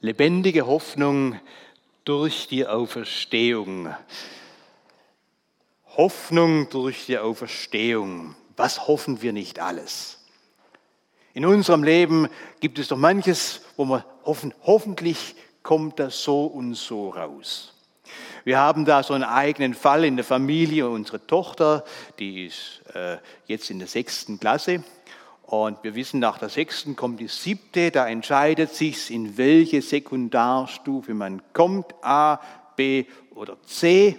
Lebendige Hoffnung durch die Auferstehung. Hoffnung durch die Auferstehung. Was hoffen wir nicht alles? In unserem Leben gibt es doch manches, wo wir hoffen, hoffentlich kommt das so und so raus. Wir haben da so einen eigenen Fall in der Familie. Unsere Tochter, die ist äh, jetzt in der sechsten Klasse. Und wir wissen, nach der sechsten kommt die siebte. Da entscheidet sich, in welche Sekundarstufe man kommt, A, B oder C.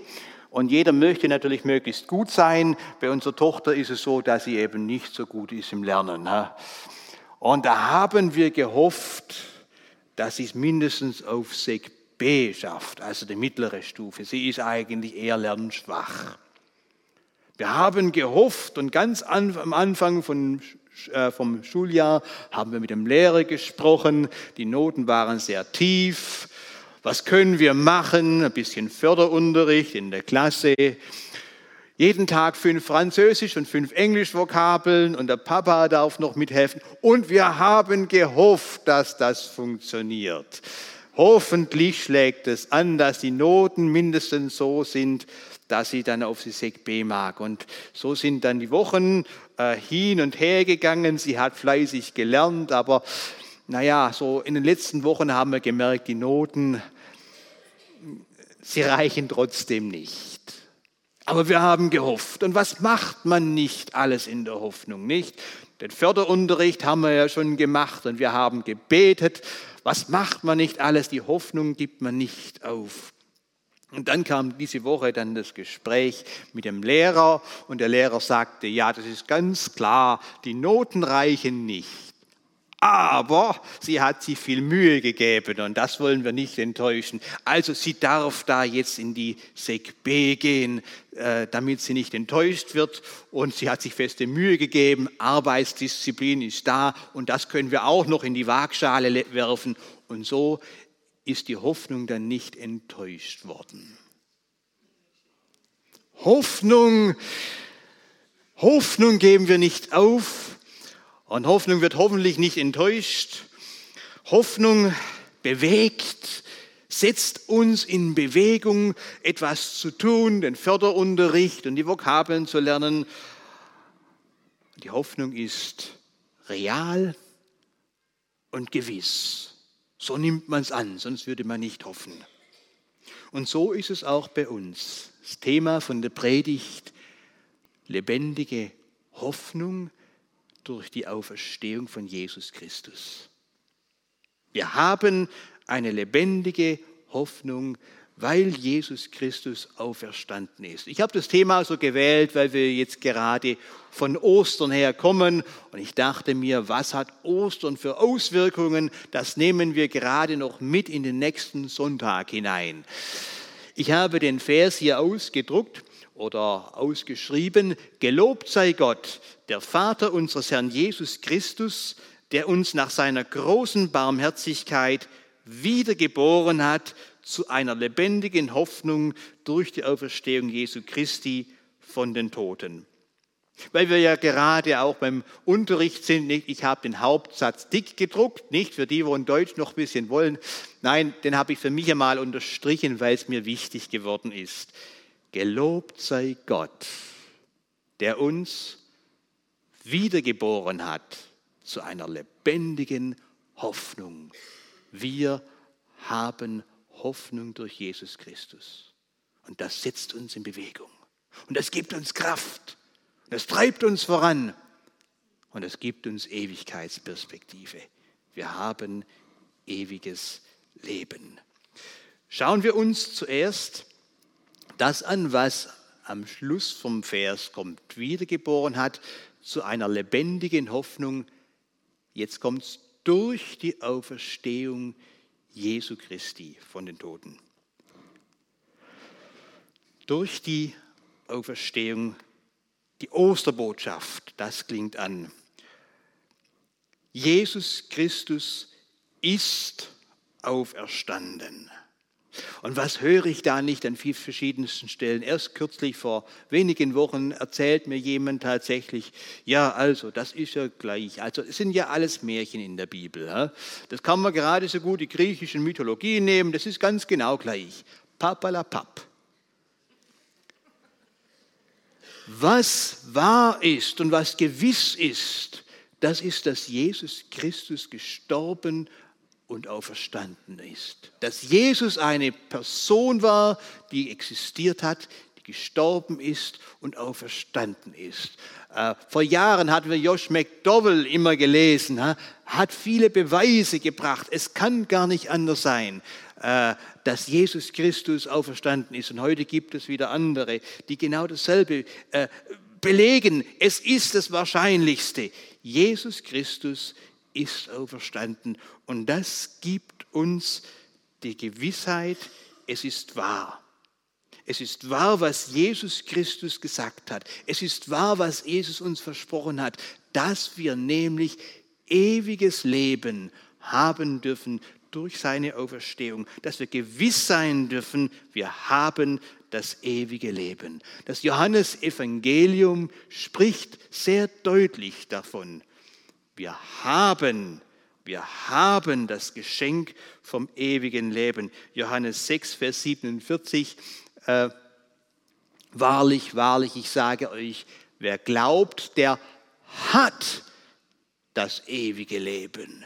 Und jeder möchte natürlich möglichst gut sein. Bei unserer Tochter ist es so, dass sie eben nicht so gut ist im Lernen. Und da haben wir gehofft, dass sie es mindestens auf Sek B schafft, also die mittlere Stufe. Sie ist eigentlich eher lernschwach. Wir haben gehofft und ganz am Anfang von, vom Schuljahr haben wir mit dem Lehrer gesprochen. Die Noten waren sehr tief. Was können wir machen? Ein bisschen Förderunterricht in der Klasse. Jeden Tag fünf Französisch und fünf Englisch-Vokabeln und der Papa darf noch mithelfen. Und wir haben gehofft, dass das funktioniert. Hoffentlich schlägt es an, dass die Noten mindestens so sind, dass sie dann auf die Sek B mag. Und so sind dann die Wochen äh, hin und her gegangen. Sie hat fleißig gelernt, aber naja, so in den letzten Wochen haben wir gemerkt, die Noten, sie reichen trotzdem nicht. Aber wir haben gehofft. Und was macht man nicht alles in der Hoffnung, nicht? Den Förderunterricht haben wir ja schon gemacht und wir haben gebetet was macht man nicht alles? Die Hoffnung gibt man nicht auf. Und dann kam diese Woche dann das Gespräch mit dem Lehrer und der Lehrer sagte, ja, das ist ganz klar, die Noten reichen nicht. Aber sie hat sich viel Mühe gegeben und das wollen wir nicht enttäuschen. Also sie darf da jetzt in die Sek B gehen, äh, damit sie nicht enttäuscht wird. Und sie hat sich feste Mühe gegeben. Arbeitsdisziplin ist da und das können wir auch noch in die Waagschale werfen. Und so ist die Hoffnung dann nicht enttäuscht worden. Hoffnung, Hoffnung geben wir nicht auf, und Hoffnung wird hoffentlich nicht enttäuscht. Hoffnung bewegt, setzt uns in Bewegung, etwas zu tun, den Förderunterricht und die Vokabeln zu lernen. Die Hoffnung ist real und gewiss. So nimmt man es an, sonst würde man nicht hoffen. Und so ist es auch bei uns. Das Thema von der Predigt, lebendige Hoffnung, durch die Auferstehung von Jesus Christus. Wir haben eine lebendige Hoffnung, weil Jesus Christus auferstanden ist. Ich habe das Thema so gewählt, weil wir jetzt gerade von Ostern her kommen und ich dachte mir, was hat Ostern für Auswirkungen? Das nehmen wir gerade noch mit in den nächsten Sonntag hinein. Ich habe den Vers hier ausgedruckt oder ausgeschrieben, Gelobt sei Gott, der Vater unseres Herrn Jesus Christus, der uns nach seiner großen Barmherzigkeit wiedergeboren hat zu einer lebendigen Hoffnung durch die Auferstehung Jesu Christi von den Toten. Weil wir ja gerade auch beim Unterricht sind, ich habe den Hauptsatz dick gedruckt, nicht für die, die in Deutsch noch ein bisschen wollen. Nein, den habe ich für mich einmal unterstrichen, weil es mir wichtig geworden ist. Gelobt sei Gott, der uns wiedergeboren hat zu einer lebendigen Hoffnung. Wir haben Hoffnung durch Jesus Christus. Und das setzt uns in Bewegung. Und das gibt uns Kraft. Und das treibt uns voran. Und es gibt uns Ewigkeitsperspektive. Wir haben ewiges Leben. Schauen wir uns zuerst das an, was am Schluss vom Vers kommt, wiedergeboren hat zu einer lebendigen Hoffnung. Jetzt kommt es durch die Auferstehung Jesu Christi von den Toten. Durch die Auferstehung, die Osterbotschaft, das klingt an. Jesus Christus ist auferstanden. Und was höre ich da nicht an vielen verschiedensten Stellen? Erst kürzlich vor wenigen Wochen erzählt mir jemand tatsächlich, ja, also, das ist ja gleich. Also, es sind ja alles Märchen in der Bibel. Das kann man gerade so gut die griechischen Mythologien nehmen, das ist ganz genau gleich. Papalapap. Was wahr ist und was gewiss ist, das ist, dass Jesus Christus gestorben und auferstanden ist. Dass Jesus eine Person war, die existiert hat, die gestorben ist und auferstanden ist. Äh, vor Jahren hatten wir Josh McDowell immer gelesen, hat viele Beweise gebracht. Es kann gar nicht anders sein, äh, dass Jesus Christus auferstanden ist. Und heute gibt es wieder andere, die genau dasselbe äh, belegen. Es ist das Wahrscheinlichste. Jesus Christus ist auferstanden. Und das gibt uns die Gewissheit, es ist wahr. Es ist wahr, was Jesus Christus gesagt hat. Es ist wahr, was Jesus uns versprochen hat, dass wir nämlich ewiges Leben haben dürfen durch seine Auferstehung, dass wir gewiss sein dürfen, wir haben das ewige Leben. Das Johannesevangelium spricht sehr deutlich davon. Wir haben, wir haben das Geschenk vom ewigen Leben. Johannes 6, Vers 47. Äh, wahrlich, wahrlich, ich sage euch, wer glaubt, der hat das ewige Leben.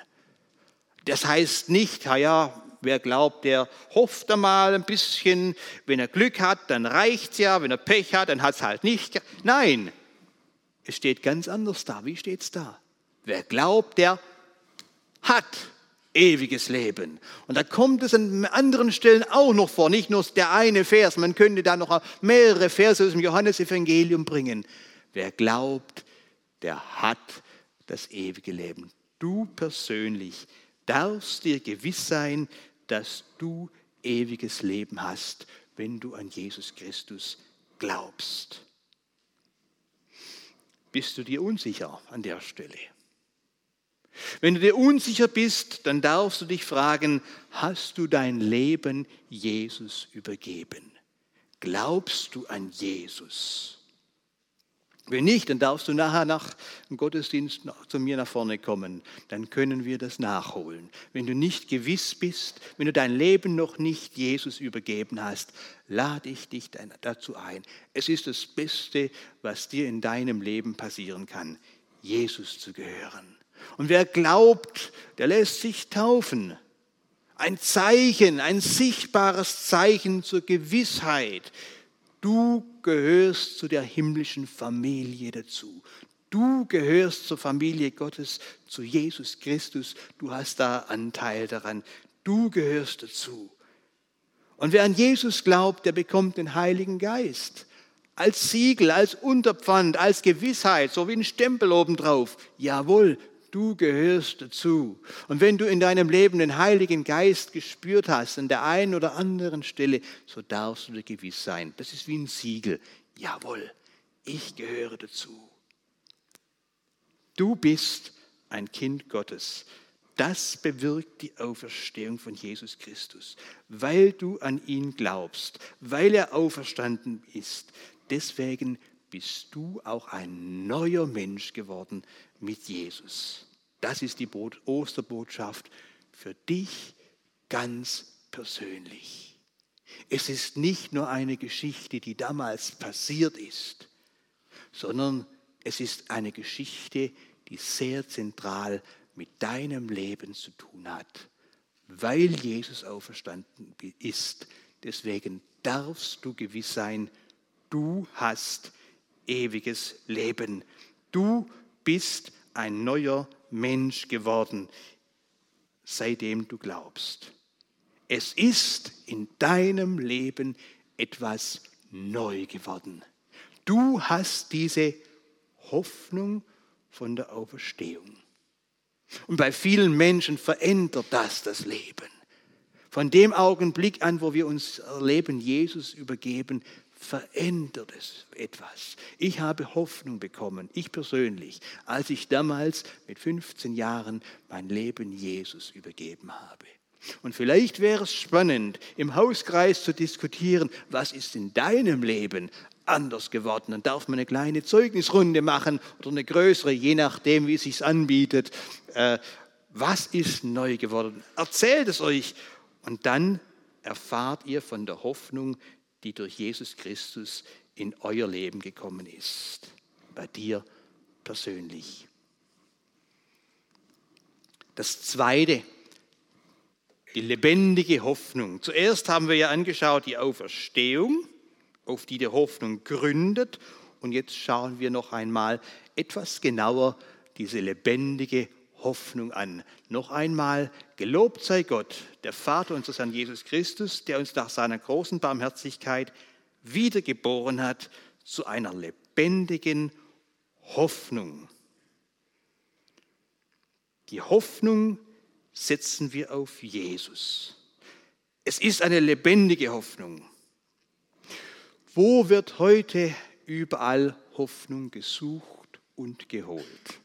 Das heißt nicht, ja, wer glaubt, der hofft einmal ein bisschen, wenn er Glück hat, dann reicht es ja, wenn er Pech hat, dann hat es halt nicht. Nein, es steht ganz anders da. Wie steht es da? Wer glaubt, der hat ewiges Leben. Und da kommt es an anderen Stellen auch noch vor, nicht nur der eine Vers, man könnte da noch mehrere Verse aus dem Johannesevangelium bringen. Wer glaubt, der hat das ewige Leben. Du persönlich darfst dir gewiss sein, dass du ewiges Leben hast, wenn du an Jesus Christus glaubst. Bist du dir unsicher an der Stelle? Wenn du dir unsicher bist, dann darfst du dich fragen, hast du dein Leben Jesus übergeben? Glaubst du an Jesus? Wenn nicht, dann darfst du nachher nach dem Gottesdienst zu mir nach vorne kommen. Dann können wir das nachholen. Wenn du nicht gewiss bist, wenn du dein Leben noch nicht Jesus übergeben hast, lade ich dich dazu ein. Es ist das Beste, was dir in deinem Leben passieren kann, Jesus zu gehören. Und wer glaubt, der lässt sich taufen. Ein Zeichen, ein sichtbares Zeichen zur Gewissheit. Du gehörst zu der himmlischen Familie dazu. Du gehörst zur Familie Gottes, zu Jesus Christus. Du hast da Anteil daran. Du gehörst dazu. Und wer an Jesus glaubt, der bekommt den Heiligen Geist. Als Siegel, als Unterpfand, als Gewissheit, so wie ein Stempel obendrauf. Jawohl, Du gehörst dazu. Und wenn du in deinem Leben den Heiligen Geist gespürt hast, an der einen oder anderen Stelle, so darfst du dir gewiss sein. Das ist wie ein Siegel. Jawohl, ich gehöre dazu. Du bist ein Kind Gottes. Das bewirkt die Auferstehung von Jesus Christus, weil du an ihn glaubst, weil er auferstanden ist. Deswegen bist du auch ein neuer Mensch geworden mit Jesus. Das ist die Osterbotschaft für dich ganz persönlich. Es ist nicht nur eine Geschichte, die damals passiert ist, sondern es ist eine Geschichte, die sehr zentral mit deinem Leben zu tun hat, weil Jesus auferstanden ist. Deswegen darfst du gewiss sein, du hast ewiges Leben. Du bist ein neuer Mensch geworden, seitdem du glaubst. Es ist in deinem Leben etwas neu geworden. Du hast diese Hoffnung von der Auferstehung. Und bei vielen Menschen verändert das das Leben. Von dem Augenblick an, wo wir uns Leben Jesus übergeben, verändert es etwas. Ich habe Hoffnung bekommen, ich persönlich, als ich damals mit 15 Jahren mein Leben Jesus übergeben habe. Und vielleicht wäre es spannend, im Hauskreis zu diskutieren, was ist in deinem Leben anders geworden. Dann darf man eine kleine Zeugnisrunde machen oder eine größere, je nachdem, wie es sich anbietet. Äh, was ist neu geworden? Erzählt es euch und dann erfahrt ihr von der Hoffnung, die durch Jesus Christus in euer Leben gekommen ist. Bei dir persönlich. Das Zweite, die lebendige Hoffnung. Zuerst haben wir ja angeschaut die Auferstehung, auf die die Hoffnung gründet. Und jetzt schauen wir noch einmal etwas genauer diese lebendige Hoffnung an. Noch einmal, gelobt sei Gott, der Vater unseres Herrn Jesus Christus, der uns nach seiner großen Barmherzigkeit wiedergeboren hat zu einer lebendigen Hoffnung. Die Hoffnung setzen wir auf Jesus. Es ist eine lebendige Hoffnung. Wo wird heute überall Hoffnung gesucht und geholt?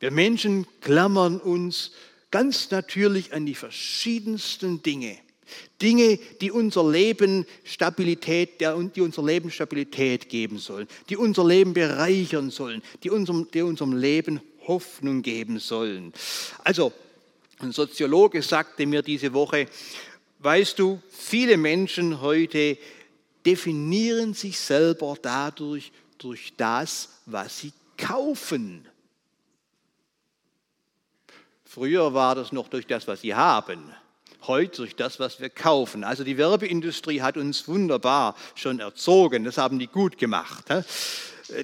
Wir Menschen klammern uns ganz natürlich an die verschiedensten Dinge. Dinge, die unser Leben Stabilität, die unser Leben Stabilität geben sollen, die unser Leben bereichern sollen, die unserem, die unserem Leben Hoffnung geben sollen. Also ein Soziologe sagte mir diese Woche, weißt du, viele Menschen heute definieren sich selber dadurch, durch das, was sie kaufen. Früher war das noch durch das, was sie haben. Heute durch das, was wir kaufen. Also die Werbeindustrie hat uns wunderbar schon erzogen. Das haben die gut gemacht.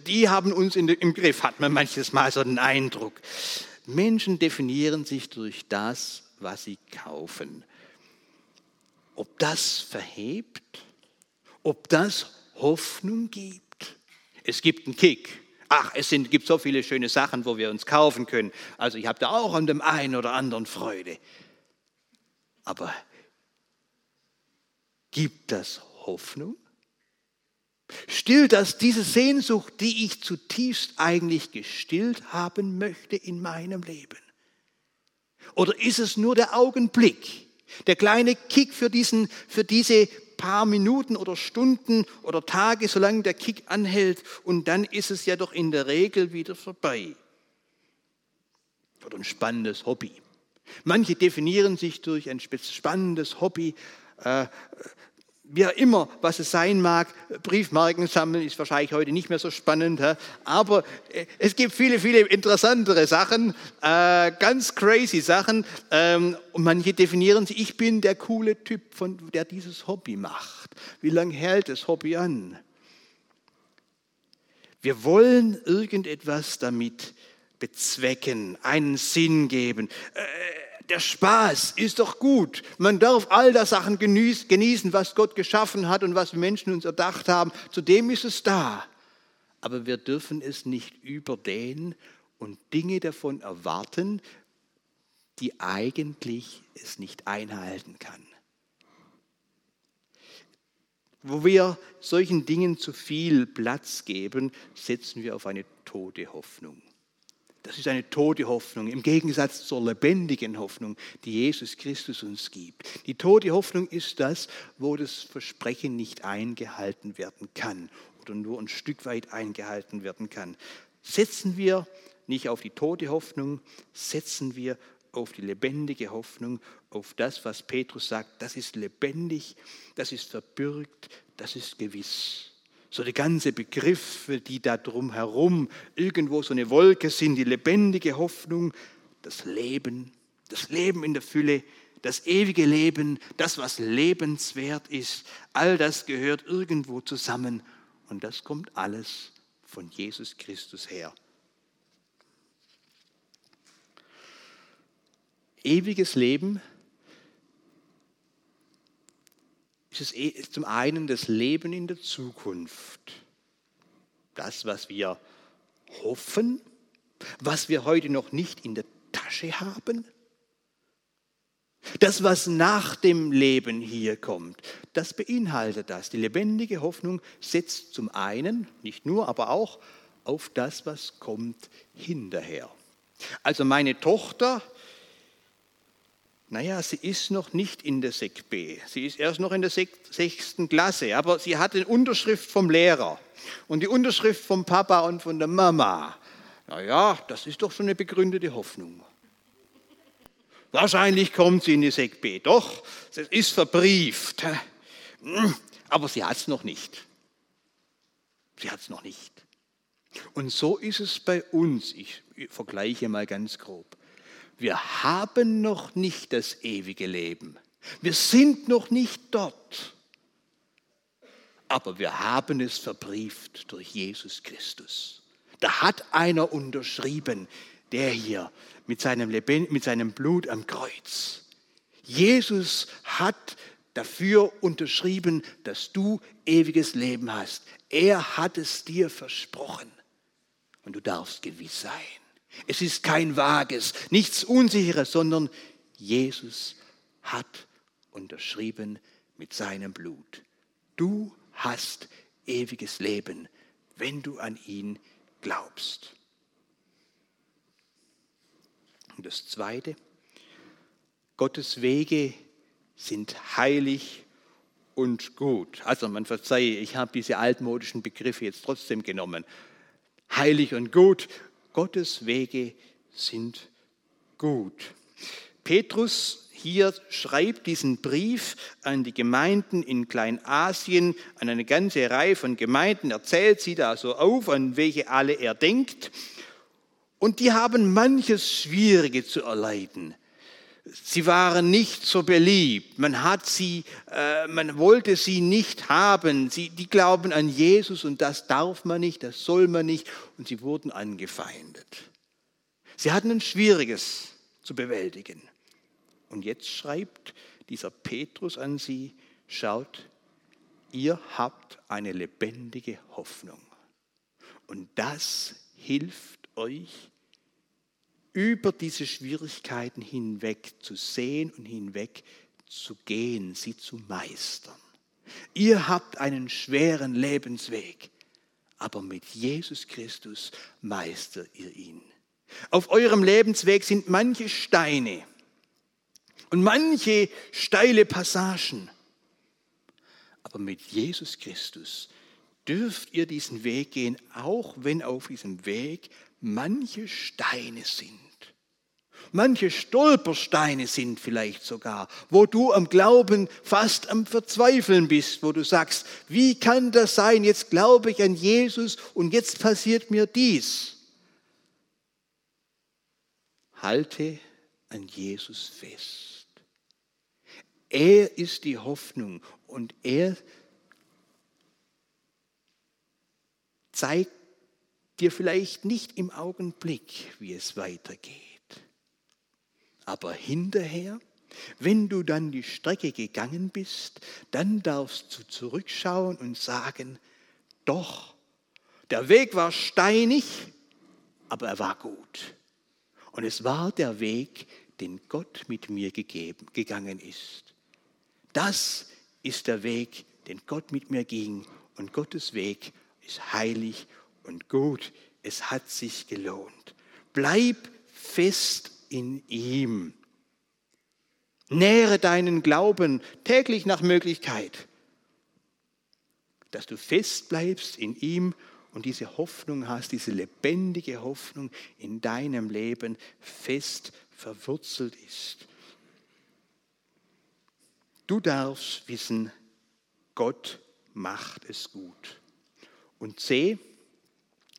Die haben uns im Griff, hat man manches Mal so den Eindruck. Menschen definieren sich durch das, was sie kaufen. Ob das verhebt, ob das Hoffnung gibt. Es gibt einen Kick. Ach, es sind, gibt so viele schöne Sachen, wo wir uns kaufen können. Also ich habe da auch an dem einen oder anderen Freude. Aber gibt das Hoffnung? Stillt das diese Sehnsucht, die ich zutiefst eigentlich gestillt haben möchte in meinem Leben? Oder ist es nur der Augenblick, der kleine Kick für, diesen, für diese paar Minuten oder Stunden oder Tage, solange der Kick anhält und dann ist es ja doch in der Regel wieder vorbei? Oder ein spannendes Hobby. Manche definieren sich durch ein spannendes Hobby, äh, wie immer, was es sein mag, Briefmarken sammeln ist wahrscheinlich heute nicht mehr so spannend, aber äh, es gibt viele, viele interessantere Sachen, äh, ganz crazy Sachen ähm, und manche definieren sich, ich bin der coole Typ, von, der dieses Hobby macht. Wie lange hält das Hobby an? Wir wollen irgendetwas damit bezwecken, einen Sinn geben. Der Spaß ist doch gut. Man darf all das Sachen genießen, was Gott geschaffen hat und was Menschen uns erdacht haben. Zudem ist es da. Aber wir dürfen es nicht überdehnen und Dinge davon erwarten, die eigentlich es nicht einhalten kann. Wo wir solchen Dingen zu viel Platz geben, setzen wir auf eine tote Hoffnung. Das ist eine tote Hoffnung im Gegensatz zur lebendigen Hoffnung, die Jesus Christus uns gibt. Die tote Hoffnung ist das, wo das Versprechen nicht eingehalten werden kann oder nur ein Stück weit eingehalten werden kann. Setzen wir nicht auf die tote Hoffnung, setzen wir auf die lebendige Hoffnung, auf das, was Petrus sagt, das ist lebendig, das ist verbürgt, das ist gewiss so die ganze Begriffe, die da drumherum irgendwo so eine Wolke sind, die lebendige Hoffnung, das Leben, das Leben in der Fülle, das ewige Leben, das, was lebenswert ist, all das gehört irgendwo zusammen und das kommt alles von Jesus Christus her. Ewiges Leben ist es eh, zum einen das Leben in der Zukunft. Das, was wir hoffen, was wir heute noch nicht in der Tasche haben. Das, was nach dem Leben hier kommt, das beinhaltet das. Die lebendige Hoffnung setzt zum einen, nicht nur, aber auch auf das, was kommt hinterher. Also meine Tochter naja, sie ist noch nicht in der Sekt B. Sie ist erst noch in der sechsten Klasse, aber sie hat eine Unterschrift vom Lehrer und die Unterschrift vom Papa und von der Mama. Naja, das ist doch schon eine begründete Hoffnung. Wahrscheinlich kommt sie in die Sekt B. Doch, es ist verbrieft. Hm, aber sie hat es noch nicht. Sie hat es noch nicht. Und so ist es bei uns. Ich vergleiche mal ganz grob. Wir haben noch nicht das ewige Leben. Wir sind noch nicht dort. Aber wir haben es verbrieft durch Jesus Christus. Da hat einer unterschrieben, der hier mit seinem, Leben, mit seinem Blut am Kreuz. Jesus hat dafür unterschrieben, dass du ewiges Leben hast. Er hat es dir versprochen. Und du darfst gewiss sein. Es ist kein Vages, nichts Unsicheres, sondern Jesus hat unterschrieben mit seinem Blut. Du hast ewiges Leben, wenn du an ihn glaubst. Und das Zweite, Gottes Wege sind heilig und gut. Also man verzeihe, ich habe diese altmodischen Begriffe jetzt trotzdem genommen. Heilig und gut Gottes Wege sind gut. Petrus hier schreibt diesen Brief an die Gemeinden in Kleinasien, an eine ganze Reihe von Gemeinden, erzählt sie da so auf, an welche alle er denkt. Und die haben manches Schwierige zu erleiden. Sie waren nicht so beliebt. Man hat sie, äh, man wollte sie nicht haben. Sie, die glauben an Jesus und das darf man nicht, das soll man nicht. Und sie wurden angefeindet. Sie hatten ein Schwieriges zu bewältigen. Und jetzt schreibt dieser Petrus an sie, schaut, ihr habt eine lebendige Hoffnung. Und das hilft euch, über diese Schwierigkeiten hinweg zu sehen und hinweg zu gehen, sie zu meistern. Ihr habt einen schweren Lebensweg, aber mit Jesus Christus meistert ihr ihn. Auf eurem Lebensweg sind manche Steine und manche steile Passagen, aber mit Jesus Christus dürft ihr diesen Weg gehen, auch wenn auf diesem Weg manche Steine sind. Manche Stolpersteine sind vielleicht sogar, wo du am Glauben fast am Verzweifeln bist, wo du sagst, wie kann das sein? Jetzt glaube ich an Jesus und jetzt passiert mir dies. Halte an Jesus fest. Er ist die Hoffnung und er zeigt dir vielleicht nicht im Augenblick, wie es weitergeht. Aber hinterher, wenn du dann die Strecke gegangen bist, dann darfst du zurückschauen und sagen, doch, der Weg war steinig, aber er war gut. Und es war der Weg, den Gott mit mir gegeben, gegangen ist. Das ist der Weg, den Gott mit mir ging. Und Gottes Weg ist heilig und gut. Es hat sich gelohnt. Bleib fest in ihm. Nähre deinen Glauben täglich nach Möglichkeit, dass du fest bleibst in ihm und diese Hoffnung hast, diese lebendige Hoffnung in deinem Leben fest verwurzelt ist. Du darfst wissen, Gott macht es gut. Und C,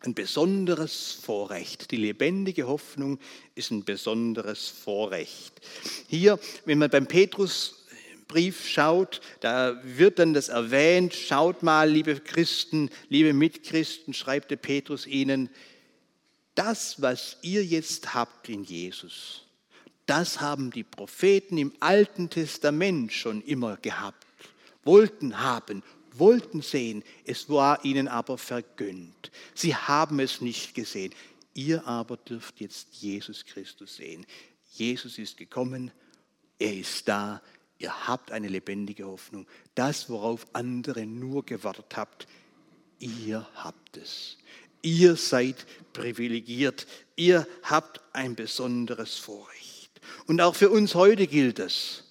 ein besonderes Vorrecht. Die lebendige Hoffnung ist ein besonderes Vorrecht. Hier, wenn man beim Petrusbrief schaut, da wird dann das erwähnt, schaut mal, liebe Christen, liebe Mitchristen, schreibt der Petrus ihnen, das, was ihr jetzt habt in Jesus, das haben die Propheten im Alten Testament schon immer gehabt, wollten haben wollten sehen, es war ihnen aber vergönnt. Sie haben es nicht gesehen. Ihr aber dürft jetzt Jesus Christus sehen. Jesus ist gekommen, er ist da, ihr habt eine lebendige Hoffnung. Das, worauf andere nur gewartet habt, ihr habt es. Ihr seid privilegiert, ihr habt ein besonderes Vorrecht. Und auch für uns heute gilt es.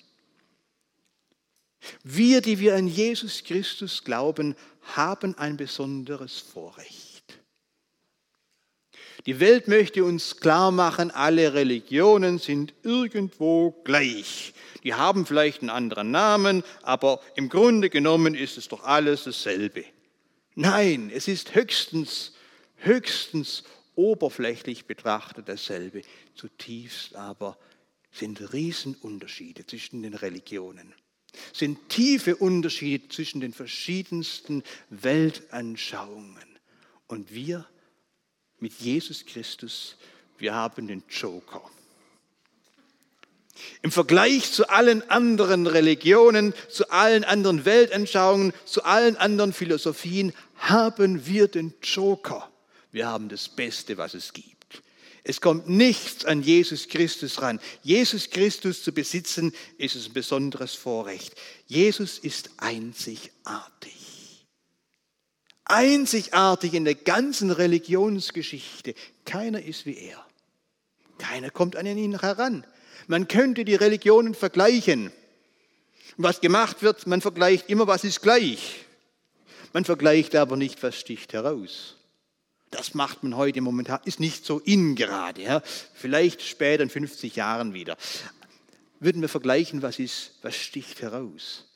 Wir, die wir an Jesus Christus glauben, haben ein besonderes Vorrecht. Die Welt möchte uns klar machen, alle Religionen sind irgendwo gleich. Die haben vielleicht einen anderen Namen, aber im Grunde genommen ist es doch alles dasselbe. Nein, es ist höchstens, höchstens oberflächlich betrachtet dasselbe. Zutiefst aber sind Riesenunterschiede zwischen den Religionen sind tiefe Unterschiede zwischen den verschiedensten Weltanschauungen. Und wir mit Jesus Christus, wir haben den Joker. Im Vergleich zu allen anderen Religionen, zu allen anderen Weltanschauungen, zu allen anderen Philosophien haben wir den Joker. Wir haben das Beste, was es gibt. Es kommt nichts an Jesus Christus ran. Jesus Christus zu besitzen, ist ein besonderes Vorrecht. Jesus ist einzigartig. Einzigartig in der ganzen Religionsgeschichte. Keiner ist wie er. Keiner kommt an ihn heran. Man könnte die Religionen vergleichen. Was gemacht wird, man vergleicht immer, was ist gleich. Man vergleicht aber nicht, was sticht heraus. Das macht man heute momentan, ist nicht so in gerade. Ja. Vielleicht später in 50 Jahren wieder. Würden wir vergleichen, was, ist, was sticht heraus?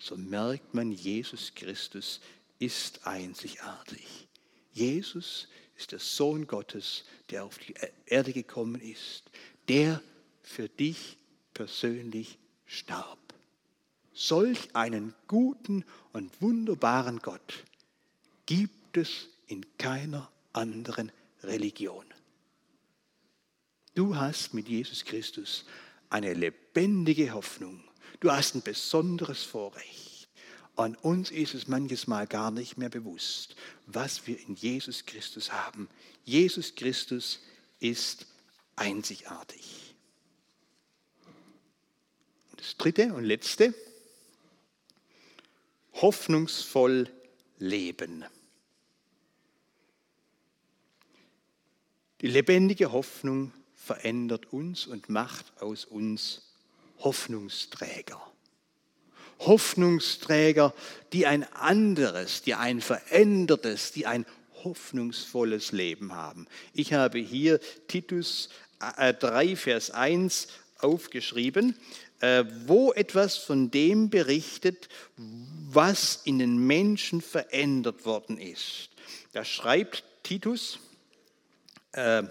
So merkt man, Jesus Christus ist einzigartig. Jesus ist der Sohn Gottes, der auf die Erde gekommen ist, der für dich persönlich starb. Solch einen guten und wunderbaren Gott gibt es in keiner anderen Religion. Du hast mit Jesus Christus eine lebendige Hoffnung. Du hast ein besonderes Vorrecht. An uns ist es manches Mal gar nicht mehr bewusst, was wir in Jesus Christus haben. Jesus Christus ist einzigartig. Das dritte und letzte, hoffnungsvoll leben. Die lebendige Hoffnung verändert uns und macht aus uns Hoffnungsträger. Hoffnungsträger, die ein anderes, die ein verändertes, die ein hoffnungsvolles Leben haben. Ich habe hier Titus 3, äh, Vers 1 aufgeschrieben, äh, wo etwas von dem berichtet, was in den Menschen verändert worden ist. Da schreibt Titus, äh,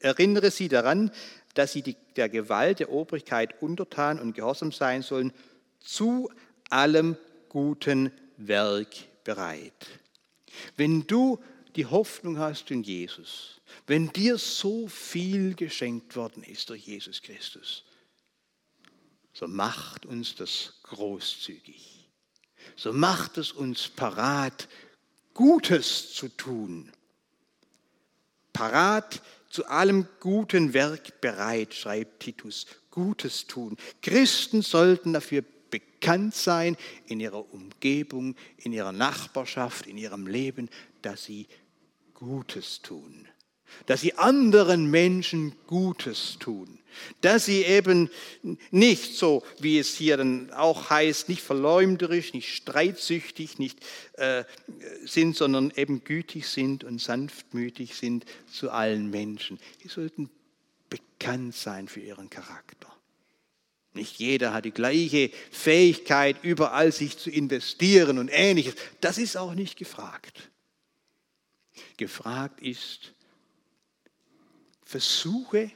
erinnere sie daran, dass sie die, der Gewalt der Obrigkeit untertan und gehorsam sein sollen, zu allem guten Werk bereit. Wenn du die Hoffnung hast in Jesus, wenn dir so viel geschenkt worden ist durch Jesus Christus, so macht uns das großzügig. So macht es uns parat, Gutes zu tun parat, zu allem guten Werk bereit, schreibt Titus. Gutes tun. Christen sollten dafür bekannt sein in ihrer Umgebung, in ihrer Nachbarschaft, in ihrem Leben, dass sie Gutes tun dass sie anderen Menschen Gutes tun, dass sie eben nicht so, wie es hier dann auch heißt, nicht verleumderisch, nicht streitsüchtig nicht, äh, sind, sondern eben gütig sind und sanftmütig sind zu allen Menschen. Sie sollten bekannt sein für ihren Charakter. Nicht jeder hat die gleiche Fähigkeit, überall sich zu investieren und ähnliches. Das ist auch nicht gefragt. Gefragt ist, versuche,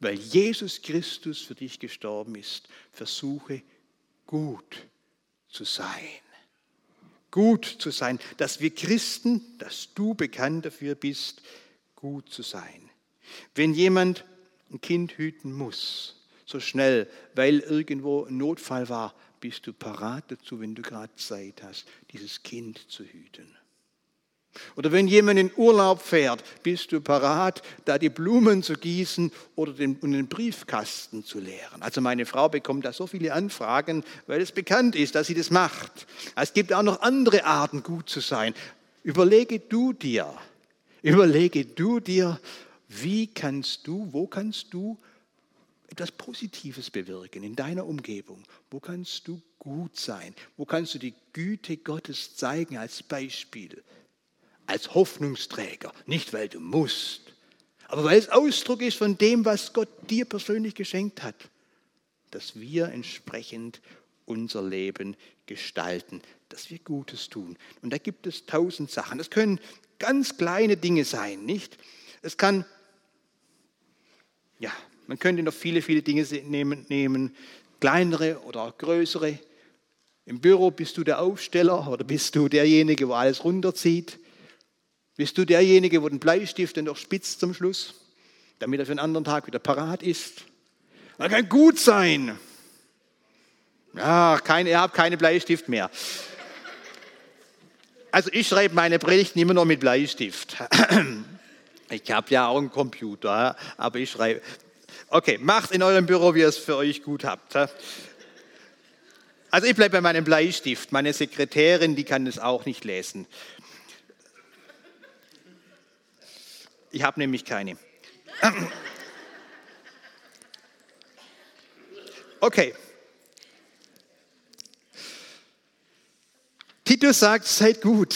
weil Jesus Christus für dich gestorben ist, versuche gut zu sein. Gut zu sein, dass wir Christen, dass du bekannt dafür bist, gut zu sein. Wenn jemand ein Kind hüten muss, so schnell, weil irgendwo ein Notfall war, bist du parat dazu, wenn du gerade Zeit hast, dieses Kind zu hüten. Oder wenn jemand in Urlaub fährt, bist du parat, da die Blumen zu gießen oder den, den Briefkasten zu leeren. Also meine Frau bekommt da so viele Anfragen, weil es bekannt ist, dass sie das macht. Es gibt auch noch andere Arten, gut zu sein. Überlege du dir, überlege du dir, wie kannst du, wo kannst du etwas Positives bewirken in deiner Umgebung? Wo kannst du gut sein? Wo kannst du die Güte Gottes zeigen als Beispiel? Als Hoffnungsträger, nicht weil du musst, aber weil es Ausdruck ist von dem, was Gott dir persönlich geschenkt hat, dass wir entsprechend unser Leben gestalten, dass wir Gutes tun. Und da gibt es tausend Sachen. Das können ganz kleine Dinge sein, nicht? Es kann, ja, man könnte noch viele, viele Dinge nehmen, nehmen, kleinere oder größere. Im Büro bist du der Aufsteller oder bist du derjenige, der alles runterzieht. Bist du derjenige, der den Bleistift dann noch spitzt zum Schluss, damit er für einen anderen Tag wieder parat ist? Man kann gut sein. Ja, keine, ihr habt keine Bleistift mehr. Also ich schreibe meine Predigten immer noch mit Bleistift. Ich habe ja auch einen Computer, aber ich schreibe. Okay, macht in eurem Büro, wie ihr es für euch gut habt. Also ich bleibe bei meinem Bleistift. Meine Sekretärin, die kann es auch nicht lesen. Ich habe nämlich keine. Okay. Titus sagt, seid gut,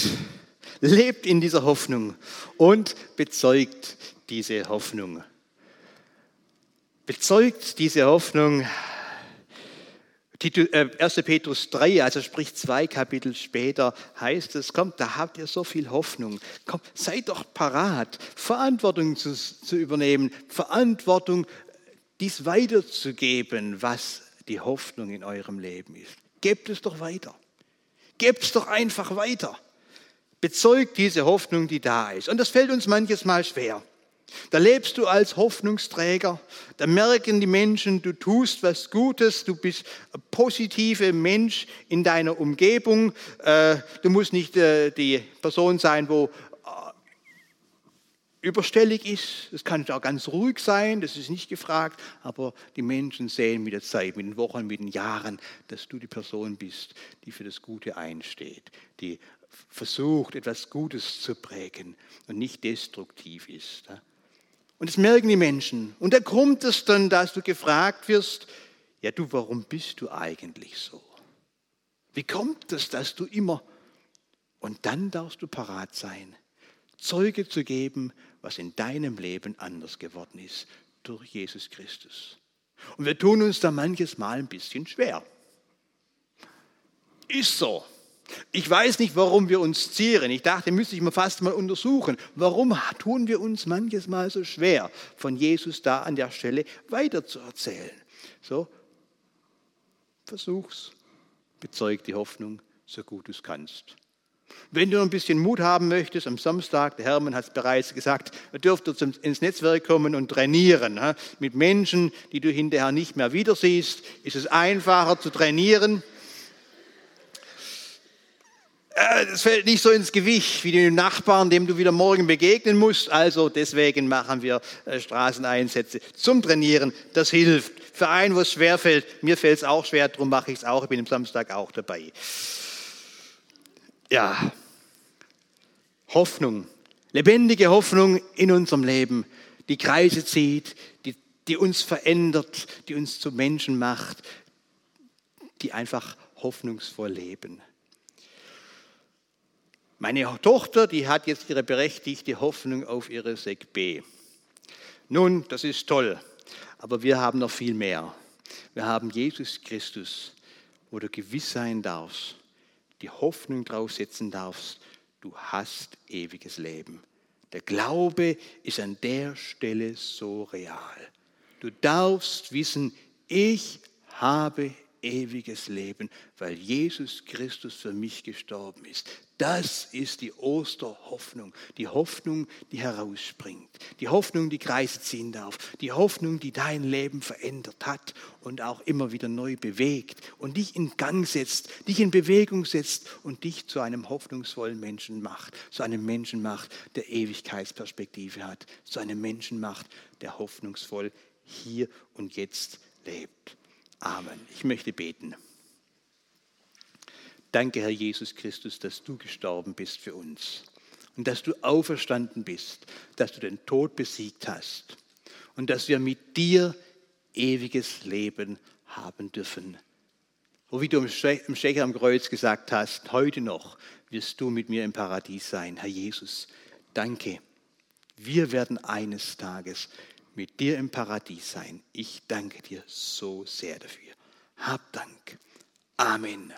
lebt in dieser Hoffnung und bezeugt diese Hoffnung. Bezeugt diese Hoffnung. 1. Äh, Petrus 3, also sprich zwei Kapitel später, heißt es, kommt, da habt ihr so viel Hoffnung. Kommt, seid doch parat, Verantwortung zu, zu übernehmen, Verantwortung, dies weiterzugeben, was die Hoffnung in eurem Leben ist. Gebt es doch weiter. Gebt es doch einfach weiter. Bezeugt diese Hoffnung, die da ist. Und das fällt uns manches Mal schwer. Da lebst du als Hoffnungsträger, da merken die Menschen, du tust was Gutes, du bist ein positiver Mensch in deiner Umgebung. Äh, du musst nicht äh, die Person sein, wo überstellig ist. Es kann auch ganz ruhig sein, das ist nicht gefragt, aber die Menschen sehen mit der Zeit, mit den Wochen, mit den Jahren, dass du die Person bist, die für das Gute einsteht, die versucht, etwas Gutes zu prägen und nicht destruktiv ist. Und das merken die Menschen. Und da kommt es dann, dass du gefragt wirst, ja du, warum bist du eigentlich so? Wie kommt es, dass du immer... Und dann darfst du parat sein, Zeuge zu geben was in deinem Leben anders geworden ist durch Jesus Christus. Und wir tun uns da manches Mal ein bisschen schwer. Ist so. Ich weiß nicht, warum wir uns zieren. Ich dachte, müsste ich mal fast mal untersuchen. Warum tun wir uns manches Mal so schwer, von Jesus da an der Stelle weiterzuerzählen? So, versuch's. Bezeug die Hoffnung, so gut du es kannst. Wenn du ein bisschen Mut haben möchtest, am Samstag, der Hermann hat es bereits gesagt, dürft ihr ins Netzwerk kommen und trainieren. Mit Menschen, die du hinterher nicht mehr wieder siehst, ist es einfacher zu trainieren. Es fällt nicht so ins Gewicht wie den Nachbarn, dem du wieder morgen begegnen musst. Also deswegen machen wir äh, Straßeneinsätze zum Trainieren. Das hilft. Für einen, wo es schwer fällt, mir fällt es auch schwer, darum mache ich es auch. Ich bin am Samstag auch dabei ja, Hoffnung, lebendige Hoffnung in unserem Leben, die Kreise zieht, die, die uns verändert, die uns zu Menschen macht, die einfach hoffnungsvoll leben. Meine Tochter, die hat jetzt ihre berechtigte Hoffnung auf ihre Sek B. Nun, das ist toll, aber wir haben noch viel mehr. Wir haben Jesus Christus, wo du gewiss sein darfst, die Hoffnung draufsetzen darfst, du hast ewiges Leben. Der Glaube ist an der Stelle so real. Du darfst wissen, ich habe ewiges Leben, weil Jesus Christus für mich gestorben ist. Das ist die Osterhoffnung, die Hoffnung, die herausspringt, die Hoffnung, die Kreise ziehen darf, die Hoffnung, die dein Leben verändert hat und auch immer wieder neu bewegt und dich in Gang setzt, dich in Bewegung setzt und dich zu einem hoffnungsvollen Menschen macht, zu einem Menschen macht, der Ewigkeitsperspektive hat, zu einem Menschen macht, der hoffnungsvoll hier und jetzt lebt. Amen. Ich möchte beten. Danke, Herr Jesus Christus, dass du gestorben bist für uns und dass du auferstanden bist, dass du den Tod besiegt hast und dass wir mit dir ewiges Leben haben dürfen. Und wie du im Schächer am Kreuz gesagt hast, heute noch wirst du mit mir im Paradies sein, Herr Jesus. Danke. Wir werden eines Tages mit dir im Paradies sein. Ich danke dir so sehr dafür. Hab Dank. Amen.